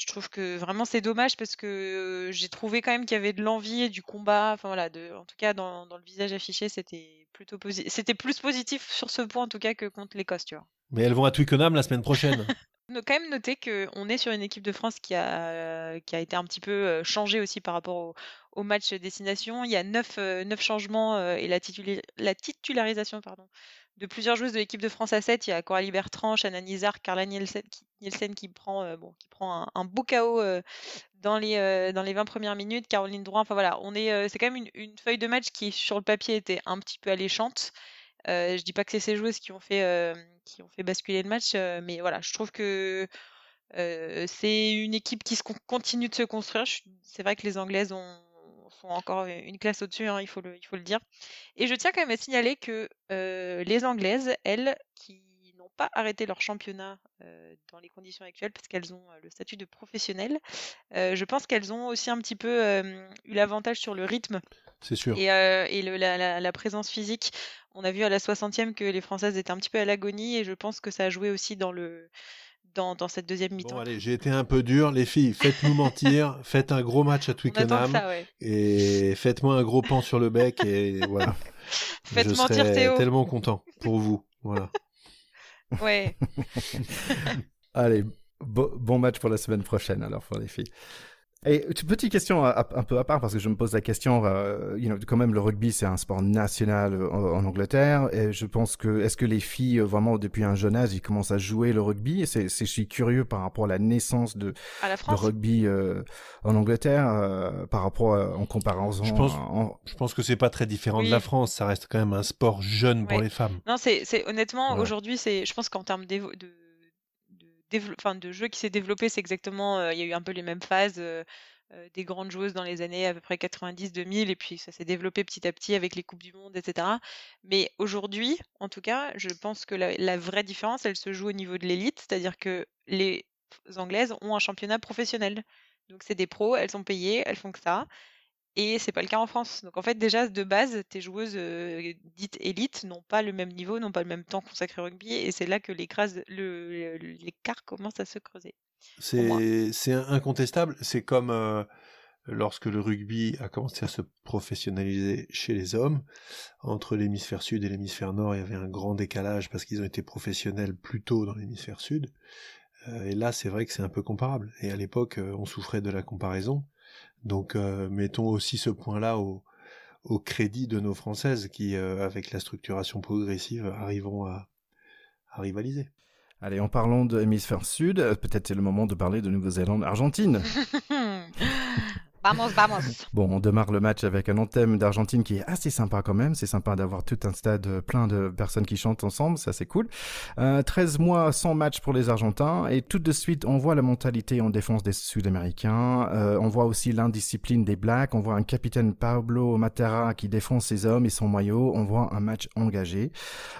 je trouve que vraiment c'est dommage parce que j'ai trouvé quand même qu'il y avait de l'envie et du combat. Enfin voilà, de, en tout cas dans, dans le visage affiché, c'était plutôt c'était plus positif sur ce point en tout cas que contre l'Écosse, tu vois. Mais elles vont à Twickenham la semaine prochaine. faut quand même noter qu'on est sur une équipe de France qui a, qui a été un petit peu euh, changée aussi par rapport au, au match destination. Il y a neuf, euh, neuf changements euh, et la, la, titularisation pardon, de plusieurs joueuses de l'équipe de France à 7. Il y a Coralie Bertrand, Shannon Nizar, Carla Nielsen qui, prend, qui prend un, un beau KO dans, les, dans les 20 premières minutes. Caroline Drouin, enfin voilà, on est, c'est quand même une, feuille de match qui sur le papier était un petit peu alléchante. Euh, je dis pas que c'est ces joueuses qui ont fait, euh, qui ont fait basculer le match, euh, mais voilà, je trouve que c'est une équipe qui se continue de se construire. C'est vrai que les Anglaises ont, sont encore une classe au-dessus, hein, il, faut le, il faut le dire. Et je tiens quand même à signaler que les Anglaises, elles, qui pas arrêté leur championnat dans les conditions actuelles, parce qu'elles ont le statut de professionnelles, je pense qu'elles ont aussi un petit peu eu l'avantage sur le rythme. C'est sûr. Et, et le, la, la, présence physique. On a vu à la 60e que les Françaises étaient un petit peu à l'agonie et je pense que ça a joué aussi dans le dans, dans cette deuxième mi-temps. Bon, allez, j'ai été un peu dur, les filles. Faites-nous mentir, faites un gros match à Twickenham et faites-moi un gros pan sur le bec et voilà. faites je mentir serai Théo. Tellement content pour vous, voilà. Ouais. allez, bon match pour la semaine prochaine alors pour les filles. Et petite question un peu à part parce que je me pose la question, euh, you know, quand même le rugby c'est un sport national euh, en, Angleterre et je pense que est-ce que les filles euh, vraiment depuis un jeune âge ils commencent à jouer le rugby? C'est je suis curieux par rapport à la naissance de, de rugby euh, en Angleterre euh, par rapport à, en comparaison. Je pense, en... je pense que c'est pas très différent de la France. Ça reste quand même un sport jeune pour les femmes. Non, c'est honnêtement aujourd'hui c'est, je pense qu'en termes de de jeu qui s'est développé, c'est exactement, euh, il y a eu un peu les mêmes phases euh, euh, des grandes joueuses dans les années à peu près 90-2000, et puis ça s'est développé petit à petit avec les Coupes du Monde, etc. Mais aujourd'hui, en tout cas, je pense que la vraie différence, elle se joue au niveau de l'élite, c'est-à-dire que les Anglaises ont un championnat professionnel. Donc c'est des pros, elles sont payées, elles font que ça. Et c'est pas le cas en France. Donc en fait, déjà de base, tes joueuses euh, dites élites n'ont pas le même niveau, n'ont pas le même temps consacré au rugby, et c'est là que l'écart commence à se creuser. C'est incontestable. C'est comme euh, lorsque le rugby a commencé à se professionnaliser chez les hommes, entre l'hémisphère sud et l'hémisphère nord, il y avait un grand décalage parce qu'ils ont été professionnels plus tôt dans l'hémisphère sud. Euh, et là, c'est vrai que c'est un peu comparable. Et à l'époque, on souffrait de la comparaison. Donc, euh, mettons aussi ce point-là au, au, crédit de nos Françaises qui, avec la structuration progressive, arriveront à, à rivaliser. Allez, en parlant de l'hémisphère sud, peut-être c'est le moment de parler de Nouvelle-Zélande-Argentine. Bon, on démarre le match avec un anthème d'Argentine qui est assez sympa quand même. C'est sympa d'avoir tout un stade plein de personnes qui chantent ensemble, ça c'est cool. Euh, 13 mois sans match pour les Argentins et tout de suite on voit la mentalité en défense des Sud-Américains. Euh, on voit aussi l'indiscipline des Blacks. On voit un capitaine Pablo Matera qui défend ses hommes et son maillot. On voit un match engagé.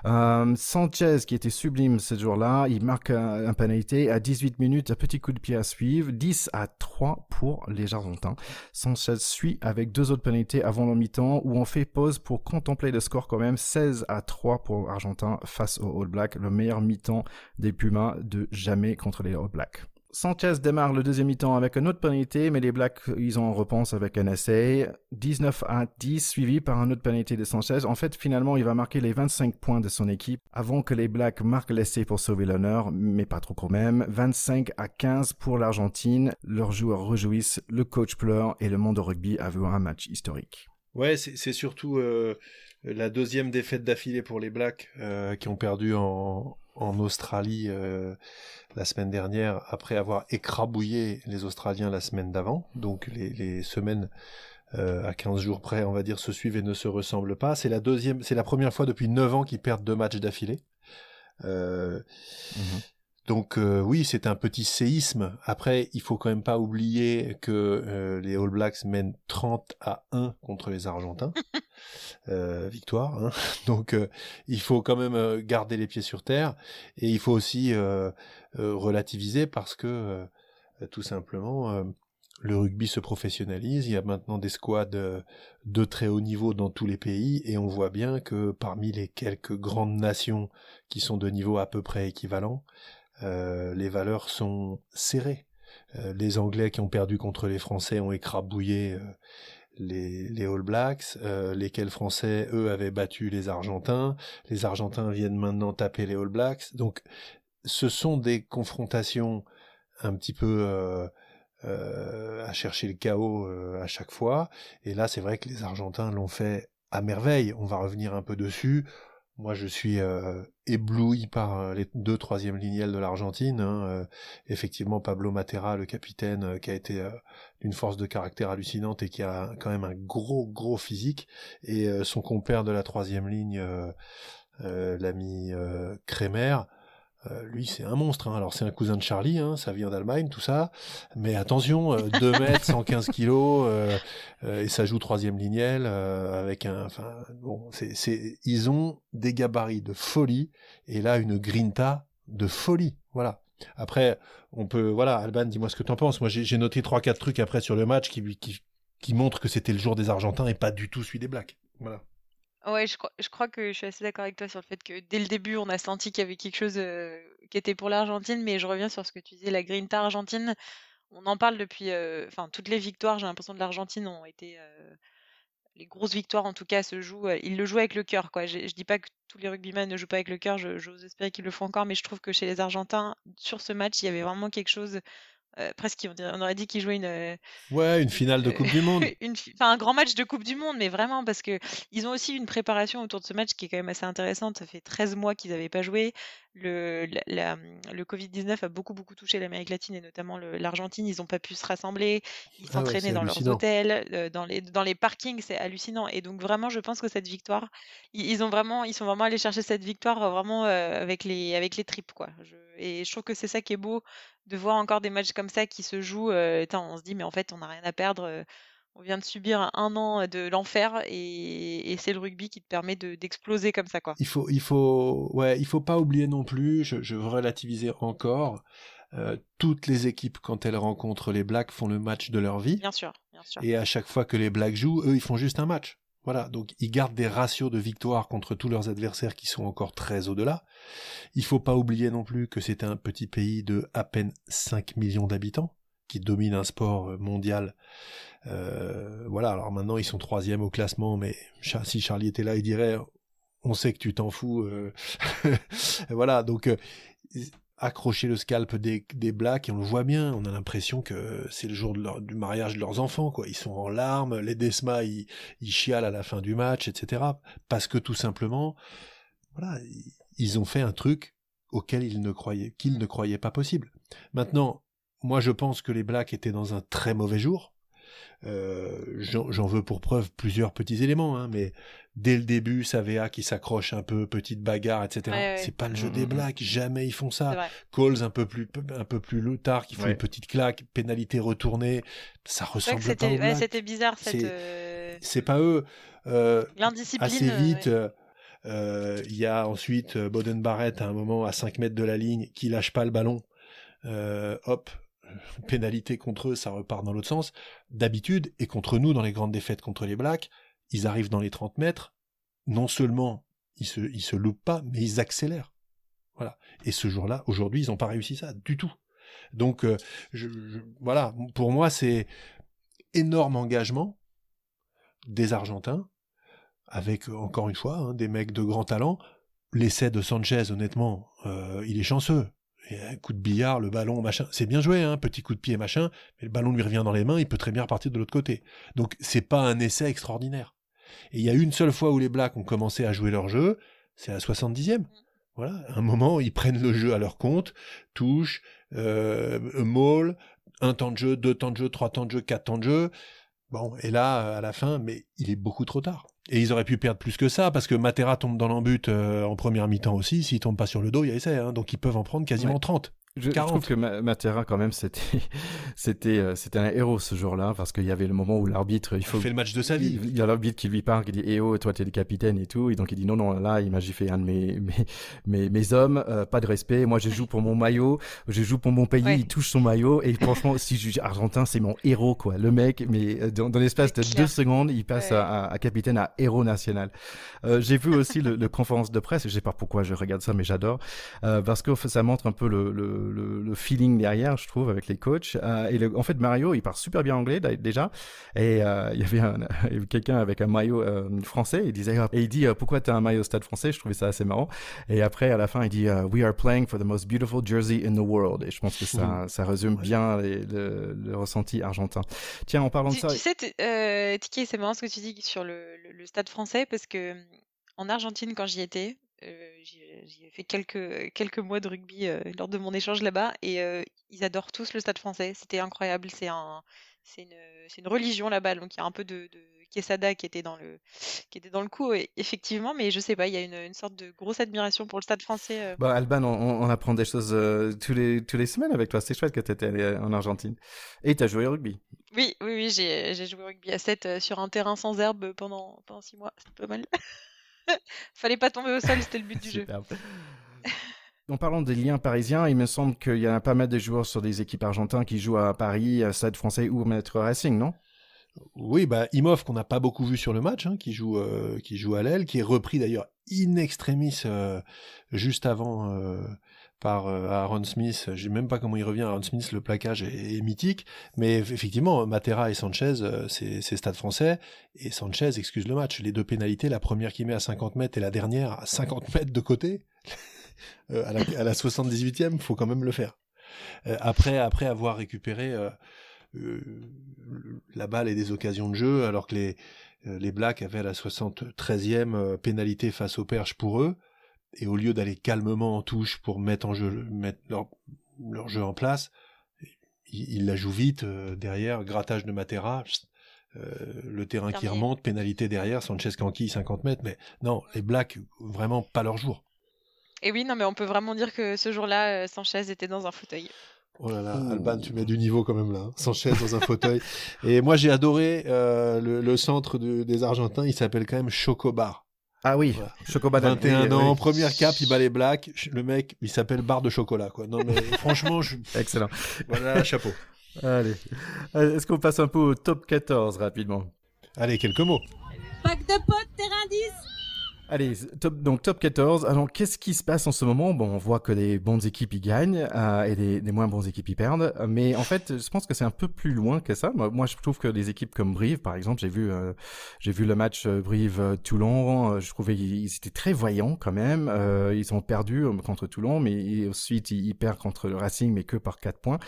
Euh, Sanchez qui était sublime ce jour-là, il marque un, un pénalité à 18 minutes, un petit coup de pied à suivre, 10 à 3 pour les Argentins. Sanchez suit avec deux autres pénalités avant le mi-temps où on fait pause pour contempler le score quand même 16 à 3 pour Argentin face aux All Blacks, le meilleur mi-temps des Pumas de jamais contre les All Blacks. Sanchez démarre le deuxième mi-temps avec une autre pénalité, mais les Blacks, ils en repensent avec un essai. 19 à 10, suivi par un autre pénalité de Sanchez. En fait, finalement, il va marquer les 25 points de son équipe avant que les Blacks marquent l'essai pour sauver l'honneur, mais pas trop quand même. 25 à 15 pour l'Argentine. Leurs joueurs rejouissent, le coach pleure et le monde de rugby a vu un match historique. Ouais, c'est surtout euh, la deuxième défaite d'affilée pour les Blacks euh, qui ont perdu en, en Australie euh, la semaine dernière après avoir écrabouillé les Australiens la semaine d'avant. Donc les, semaines euh, à 15 jours près, on va dire, se suivent et ne se ressemblent pas. C'est la deuxième, c'est la première fois depuis 9 ans qu'ils perdent deux matchs d'affilée. Euh, mhm. Donc euh, oui, c'est un petit séisme. Après, il faut quand même pas oublier que euh, les All Blacks mènent 30 à 1 contre les Argentins. Euh, victoire. Hein. Donc il faut quand même garder les pieds sur terre et il faut aussi relativiser parce que tout simplement le rugby se professionnalise. Il y a maintenant des squads de très haut niveau dans tous les pays et on voit bien que parmi les quelques grandes nations qui sont de niveau à peu près équivalent, euh, les valeurs sont serrées. Euh, les Anglais qui ont perdu contre les Français ont écrabouillé euh, les, les, All Blacks, lesquels Français, eux, avaient battu les Argentins. Les Argentins viennent maintenant taper les All Blacks. Donc, ce sont des confrontations un petit peu à chercher le chaos à chaque fois. Et là, c'est vrai que les Argentins l'ont fait à merveille. On va revenir un peu dessus. Moi, je suis euh, ébloui par euh, les deux troisième lignelles de l'Argentine. Hein, euh, effectivement, Pablo Matera, le capitaine, qui a été d'une force de caractère hallucinante et qui a quand même un gros, gros physique. Et son compère de la troisième ligne, l'ami Kremer, euh, lui, c'est un monstre. Hein. Alors, c'est un cousin de Charlie, hein, ça vient d'Allemagne, tout ça. Mais attention, 2 euh, mètres, 115 kilos, euh, et ça joue troisième lignelle avec un. Enfin, bon, c'est, c'est, ils ont des gabarits de folie, et là, une grinta de folie. Voilà. Après, on peut. Voilà, Alban, dis-moi ce que t'en penses. Moi, j'ai, noté trois, quatre trucs après sur le match qui, qui, qui montrent que c'était le jour des Argentins et pas du tout celui des Blacks. Voilà. Ouais, je crois, que je suis assez d'accord avec toi sur le fait que dès le début, on a senti qu'il y avait quelque chose qui était pour l'Argentine, mais je reviens sur ce que tu disais, la Grinta argentine. On en parle depuis, enfin, toutes les victoires, j'ai l'impression de l'Argentine ont été, les grosses victoires en tout cas se jouent, ils le jouent avec le cœur, quoi. Je, je dis pas que tous les rugbymen ne jouent pas avec le cœur, j'ose espérer qu'ils le font encore, mais je trouve que chez les Argentins, sur ce match, il y avait vraiment quelque chose euh, presque on, aurait dit qu'il jouait une euh, ouais une finale de Coupe du Monde une, enfin un grand match de Coupe du Monde mais vraiment parce que ils ont aussi une préparation autour de ce match qui est quand même assez intéressante ça fait 13 mois qu'ils n'avaient pas joué le, le Covid-19 a beaucoup beaucoup touché l'Amérique latine et notamment l'Argentine. Ils n'ont pas pu se rassembler, ils ah s'entraînaient dans leurs hôtels, euh, dans les dans les parkings, c'est hallucinant. Et donc vraiment, je pense que cette victoire, ils, ont vraiment, ils sont vraiment allés chercher cette victoire euh, vraiment euh, avec les avec les tripes quoi. Et je trouve que c'est ça qui est beau de voir encore des matchs comme ça qui se jouent. on se dit mais en fait on n'a rien à perdre on vient de subir un an de l'enfer et, c'est le rugby qui te permet d'exploser comme ça quoi. Il faut il faut ouais il faut pas oublier non plus je, veux relativiser encore euh, toutes les équipes quand elles rencontrent les Blacks font le match de leur vie. Bien sûr, bien sûr. Et à chaque fois que les Blacks jouent, eux ils font juste un match. Voilà, donc ils gardent des ratios de victoire contre tous leurs adversaires qui sont encore très au-delà. Il faut pas oublier non plus que c'est un petit pays de à peine 5 millions d'habitants qui domine un sport mondial. Euh, voilà, alors maintenant ils sont troisième au classement, mais si Charlie était là, il dirait on sait que tu t'en fous. Euh. voilà, donc euh, accrocher le scalp des, des blacks et on le voit bien, on a l'impression que c'est le jour de leur, du mariage de leurs enfants, quoi. Ils sont en larmes, les Desma, ils, ils chialent à la fin du match, etc. Parce que tout simplement, voilà, ils ont fait un truc auquel ils ne croyaient, qu'ils ne croyaient pas possible. Maintenant, moi je pense que les blacks étaient dans un très mauvais jour. Euh, J'en veux pour preuve plusieurs petits éléments, hein, mais dès le début, Savea qui s'accroche un peu, petite bagarre, etc. C'est pas le jeu des mm, mm, mm. Blacks, jamais ils font ça. Coles un peu plus un peu plus tard, qui font une petite claque, pénalité retournée, ça ressemble pas aux Blacks. C'était bizarre cette. Euh, c'est pas eux. Euh, L'indiscipline. Assez vite. Euh, il y a ensuite Boden Barrett à un moment à 5 mètres de la ligne qui lâche pas le ballon. hop, pénalité contre eux, ça repart dans l'autre sens. D'habitude, et contre nous dans les grandes défaites contre les Blacks, ils arrivent dans les 30 mètres, non seulement ils se, ils se loupent pas, mais ils accélèrent. Voilà. Et ce jour-là, aujourd'hui, ils n'ont pas réussi ça du tout. Donc, euh, voilà, pour moi, c'est énorme engagement des Argentins, avec encore une fois hein, des mecs de grand talent. L'essai de Sanchez, honnêtement, euh, il est chanceux un coup de billard, le ballon, machin, c'est bien joué, hein, petit coup de pied, machin, mais le ballon lui revient dans les mains, il peut très bien repartir de l'autre côté. Donc c'est pas un essai extraordinaire. Et il y a une seule fois où les Blacks ont commencé à jouer leur jeu, c'est à la 70e. Voilà, à un moment, ils prennent le jeu à leur compte, touche, euh, maul, un temps de jeu, deux temps de jeu, trois temps de jeu, quatre temps de jeu. Bon, et là, à la fin, mais il est beaucoup trop tard. Et ils auraient pu perdre plus que ça, parce que Matera tombe dans l'embut euh, en première mi-temps aussi. S'il tombe pas sur le dos, il y a essai. Hein, donc ils peuvent en prendre quasiment 30. Je, trouve que Matera quand même c'était c'était euh, c'était un héros ce jour-là parce qu'il y avait le moment où l'arbitre il faut il fait le match de sa vie. Il, y a l'arbitre qui lui parle qui dit "Eh oh toi t'es le capitaine et tout" et donc il dit "Non non là il m'a fait un de mes mes mes, hommes euh, pas de respect. Moi je joue pour mon maillot. Je joue pour mon pays. Il touche son maillot. Et franchement si je argentin c'est mon héros quoi. Le mec mais euh, dans, l'espace de deux secondes il passe à, capitaine à héros national. J'ai vu aussi le, conférence de presse. Je sais pas pourquoi je regarde ça mais j'adore. Parce que ça montre un peu le le, feeling derrière, je trouve, avec les coachs. Euh, et en fait, Mario, il parle super bien anglais déjà. Et euh, il y avait quelqu'un avec un maillot euh, français. Il disait et il dit pourquoi tu as un maillot stade français? Je trouvais ça assez marrant. Et après, à la fin, il dit We are playing for the most beautiful jersey in the world. Et je pense que ça, ça résume bien le, ressenti argentin. Tiens, en parlant de ça. Tu sais, Tiki, c'est marrant ce que tu dis sur le, le stade français parce que en Argentine, quand j'y étais, euh, j'ai fait quelques, quelques mois de rugby euh, lors de mon échange là-bas et euh, ils adorent tous le stade français. C'était incroyable. C'est un, c'est une, une, religion là-bas. Donc il y a un peu de, de, Quesada qui était dans le, qui était dans le coup, effectivement. Mais je sais pas, il y a une, une, sorte de grosse admiration pour le stade français. Bah, Alban, on, on, apprend des choses tous, les, tous les semaines avec toi. C'est chouette que tu étais allé en Argentine. Et tu as joué au rugby. Oui, oui, oui j'ai joué au rugby à 7 sur un terrain sans herbe pendant, pendant 6 mois. C'était pas mal. Fallait pas tomber au sol, c'était le but du jeu. En parlant des liens parisiens, il me semble qu'il y a pas mal de joueurs sur des équipes argentines qui jouent à Paris, à Stade français ou Maître Racing, non? Oui, bah Imov qu'on n'a pas beaucoup vu sur le match, hein, qui joue euh, qui joue à l'aile, qui est repris d'ailleurs in extremis euh, juste avant euh, par euh, Aaron Smith. Je sais même pas comment il revient. Aaron Smith, le plaquage est, mythique. Mais effectivement, Matera et Sanchez, euh, c'est Stade français. Et Sanchez excuse le match. Les deux pénalités, la première qui met à 50 mètres et la dernière à 50 mètres de côté. Euh, à, la, à la 78e, faut quand même le faire. après, après avoir récupéré la balle et des occasions de jeu, alors que les, les Blacks avaient la 73e pénalité face aux Perches pour eux, et au lieu d'aller calmement en touche pour mettre en jeu mettre leur, leur jeu en place, il, la joue vite euh, derrière, grattage de Matera, euh, le terrain qui remonte, pénalité derrière, Sanchez Kanki 50 mètres, mais non, les Blacks vraiment pas leur jour. Et oui, non, mais on peut vraiment dire que ce jour-là, euh, Sanchez était dans un fauteuil. Oh là là, Alban, tu mets du niveau quand même là. Hein. Sanchez dans un fauteuil. Et moi, j'ai adoré le, centre des Argentins. Il s'appelle quand même Chocobar. Ah oui, chocolat 21 ans, première cap, il bat les blacks. Le mec, il s'appelle barre de chocolat, quoi. Non, mais franchement, je... Excellent. Voilà, chapeau. Allez. Est-ce qu'on passe un peu au top 14 rapidement? Allez, quelques mots. Pack de potes, terrain 10 Allez, top, donc top 14. Alors, qu'est-ce qui se passe en ce moment? Bon, on voit que les bonnes équipes y gagnent euh, et les, les, moins bonnes équipes y perdent. Mais en fait, je pense que c'est un peu plus loin que ça. Moi, je trouve que les équipes comme Brive, par exemple, j'ai vu, euh, j'ai vu le match euh, Brive-Toulon. je trouvais qu'ils étaient très voyants quand même. ils ont perdu contre Toulon, mais ensuite ils, perdent contre le Racing, mais que par 4 points.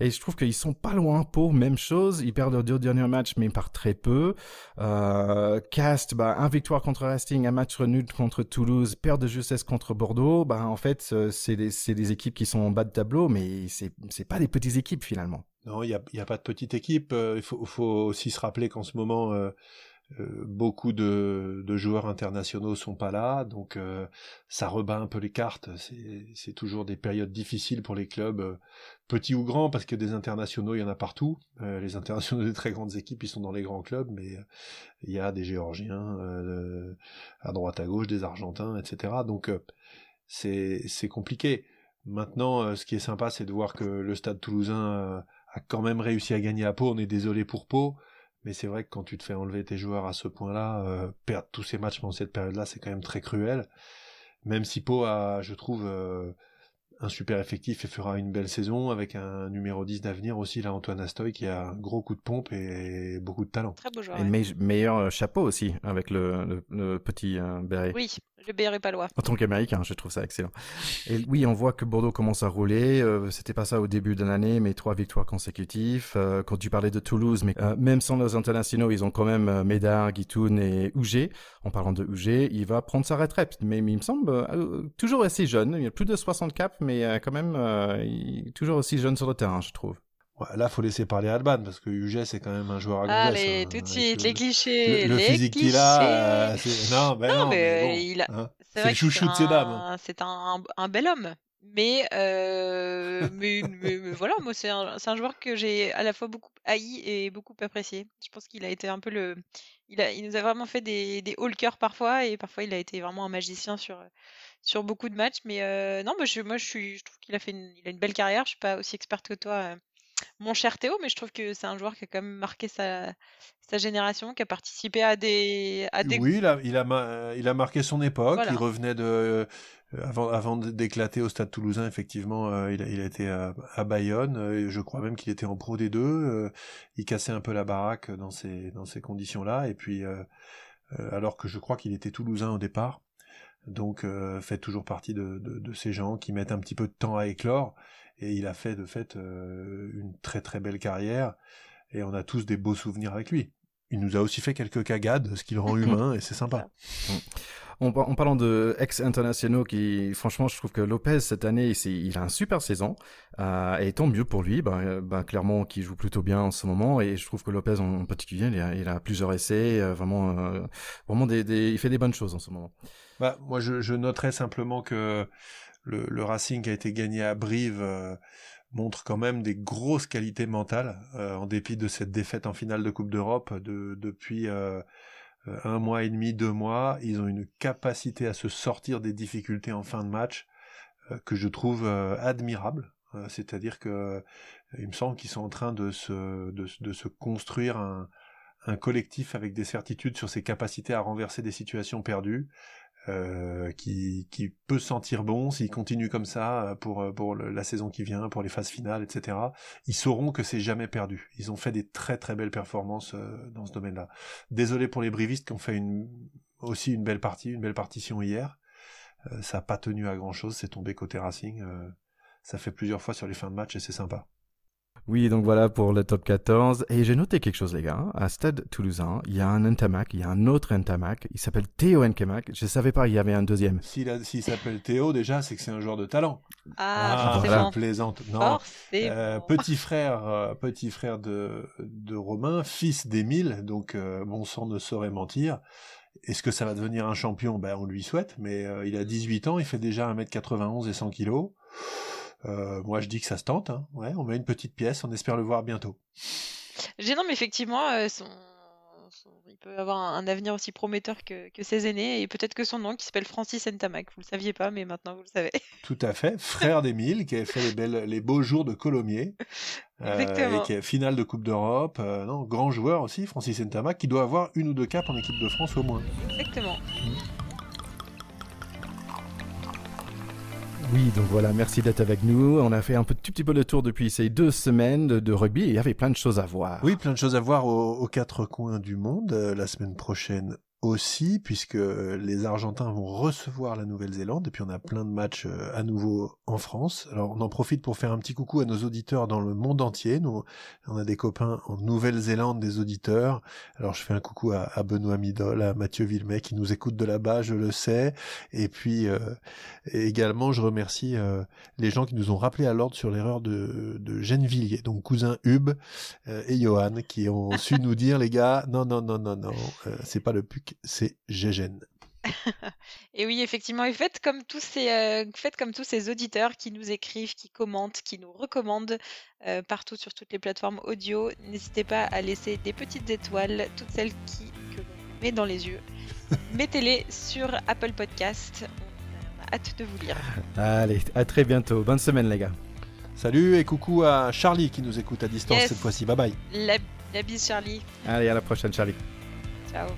Et je trouve qu'ils sont pas loin pour même chose. Ils perdent leurs deux derniers matchs, mais par très peu. Cast, bah, un victoire contre Racing, un match nul contre Toulouse, perte de justesse contre Bordeaux, bah en fait c'est des, équipes qui sont en bas de tableau, mais c'est c'est pas des petites équipes finalement. Non, il y a, y a pas de petites équipes. Euh, il faut, aussi se rappeler qu'en ce moment euh, beaucoup de, de, joueurs internationaux sont pas là, donc euh, ça rebat un peu les cartes. C'est toujours des périodes difficiles pour les clubs, euh, petits ou grands, parce que des internationaux, il y en a partout. les internationaux des très grandes équipes, ils sont dans les grands clubs, mais il y a des Géorgiens à droite à gauche, des Argentins, etc. Donc c'est compliqué. Maintenant, ce qui est sympa, c'est de voir que le Stade Toulousain a quand même réussi à gagner à Pau. On est désolé pour Pau. Mais c'est vrai que quand tu te fais enlever tes joueurs à ce point-là, euh, perdre tous ces matchs pendant cette période-là, c'est quand même très cruel. Même si Pau a, je trouve, euh, un super effectif et fera une belle saison avec un numéro 10 d'avenir aussi, là, Antoine Astoy, qui a un gros coup de pompe et beaucoup de talent. Très beau joueur. Et meilleur chapeau aussi, avec le, le, petit euh, béret. Oui, le. En tant qu'américain, je trouve ça excellent. Et oui, on voit que Bordeaux commence à rouler. Euh, C'était pas ça au début de l'année, mais trois victoires consécutives. Euh, quand tu parlais de Toulouse, mais même sans nos internationaux, ils ont quand même Médard, Guitoun et Ouget. En parlant de Ouget, il va prendre sa retraite. Mais, il me semble toujours assez jeune. Il a plus de 60 caps, mais euh, quand même euh, toujours aussi jeune sur le terrain, je trouve. Ouais, là, faut laisser parler Alban parce que UG c'est quand même un joueur à Allez, hein, tout de suite, les clichés. Le, les physique qu'il a, euh, non, ben non, mais, il a... Hein, c'est le chouchou de ses dames. C'est un, un, bel homme. Mais, mais, mais, voilà, moi, c'est un, un, joueur que j'ai à la fois beaucoup haï et beaucoup apprécié. Je pense qu'il a été un peu le. Il, a, il nous a vraiment fait des, des haut parfois, et parfois il a été vraiment un magicien sur, sur beaucoup de matchs. Mais euh, non, moi, je, moi je, suis, je trouve qu'il a fait une, il a une belle carrière. Je suis pas aussi experte que toi, euh, mon cher Théo, mais je trouve que c'est un joueur qui a quand même marqué sa, sa génération, qui a participé à des. À des... Oui, il a, il, a, il a marqué son époque. Il revenait de. Euh, avant, avant d'éclater au Stade Toulousain, effectivement, il, a, il a été à, à Bayonne. je crois même qu'il était en Pro D2. il cassait un peu la baraque dans ces dans ces conditions-là. Et puis, alors que je crois qu'il était Toulousain au départ, donc euh, fait toujours partie de, de, ces gens qui mettent un petit peu de temps à éclore et il a fait de fait euh, une très très belle carrière et on a tous des beaux souvenirs avec lui. Il nous a aussi fait quelques cagades, ce qui le rend humain et c'est sympa. En, parlant de ex-internationaux, qui franchement, je trouve que Lopez cette année, il a un super saison euh, et tant mieux pour lui. Ben, ben, clairement, qui joue plutôt bien en ce moment et je trouve que Lopez en, particulier, il a, plusieurs essais, vraiment, vraiment des, il fait des bonnes choses en ce moment. Bah, moi, je, je noterais simplement que le, le, Racing qui a été gagné à Brive euh, montre quand même des grosses qualités mentales, euh, en dépit de cette défaite en finale de Coupe d'Europe de, depuis euh, un mois et demi, deux mois. Ils ont une capacité à se sortir des difficultés en fin de match que je trouve admirable. C'est-à-dire que il me semble qu'ils sont en train de se, de, de se construire un, un collectif avec des certitudes sur ses capacités à renverser des situations perdues, euh, qui, qui peut sentir bon s'il continue comme ça euh, pour, euh, pour la saison qui vient, pour les phases finales, etc. Ils sauront que c'est jamais perdu. Ils ont fait des très très belles performances dans ce domaine-là. Désolé pour les brivistes qui ont fait une, aussi une belle partie, une belle partition hier. ça n'a pas tenu à grand chose, c'est tombé côté Racing. ça fait plusieurs fois sur les fins de match et c'est sympa. Oui, donc voilà pour le top 14. Et j'ai noté quelque chose, les gars. À Stade Toulousain, il y a un Ntamak, il y a un autre Ntamak. Il s'appelle Théo Nkemak. Je ne savais pas, il y avait un deuxième. S'il s'appelle Théo, déjà, c'est que c'est un joueur de talent. Ah, ah plaisante. Non. Euh, petit frère, euh, petit frère de, de Romain, fils d'Émile. Donc, euh, bon sang ne saurait mentir. Est-ce que ça va devenir un champion? Ben, on lui souhaite, mais il a 18 ans, il fait déjà 1m91 et 100 kg. Euh, moi, je dis que ça se tente. Hein. Ouais, on met une petite pièce, on espère le voir bientôt. non, mais effectivement, euh, il peut avoir un, avenir aussi prometteur que, ses aînés, et peut-être que son nom, qui s'appelle Francis Ntamak, vous le saviez pas, mais maintenant vous le savez. Tout à fait, frère d'Émile, qui a fait les, belles, les beaux jours de Colomiers, euh, et qui est finale de Coupe d'Europe, non, grand joueur aussi, Francis Ntamak, qui doit avoir une ou deux capes en équipe de France au moins. Exactement. Mmh. Oui, donc voilà, merci d'être avec nous. On a fait un petit, petit peu le tour depuis ces deux semaines de, rugby et il y avait plein de choses à voir. Oui, plein de choses à voir aux quatre coins du monde. Euh, la semaine prochaine, aussi, puisque les Argentins vont recevoir la Nouvelle-Zélande, et puis on a plein de matchs euh, à nouveau en France. Alors on en profite pour faire un petit coucou à nos auditeurs dans le monde entier. Nous, on a des copains en Nouvelle-Zélande, des auditeurs. Alors je fais un coucou à, Benoît Midol, à Mathieu Villemet, qui nous écoute de là-bas, je le sais. Et puis euh, également, je remercie euh, les gens qui nous ont rappelé à l'ordre sur l'erreur de, de donc cousin Hub et Johan, qui ont su nous dire, les gars, non, non, non, non, non, c'est pas le PUC c'est Gégène. Et oui, effectivement, et faites comme tous ces, euh, faites comme tous ces auditeurs qui nous écrivent, qui commentent, qui nous recommandent euh, partout sur toutes les plateformes audio. N'hésitez pas à laisser des petites étoiles, toutes celles qui que l'on met dans les yeux. Mettez-les sur Apple Podcast. On a hâte de vous lire. Allez, à très bientôt. Bonne semaine, les gars. Salut et coucou à Charlie qui nous écoute à distance cette fois-ci. Bye bye. La, la bise, Charlie. Allez, à la prochaine, Charlie. Ciao.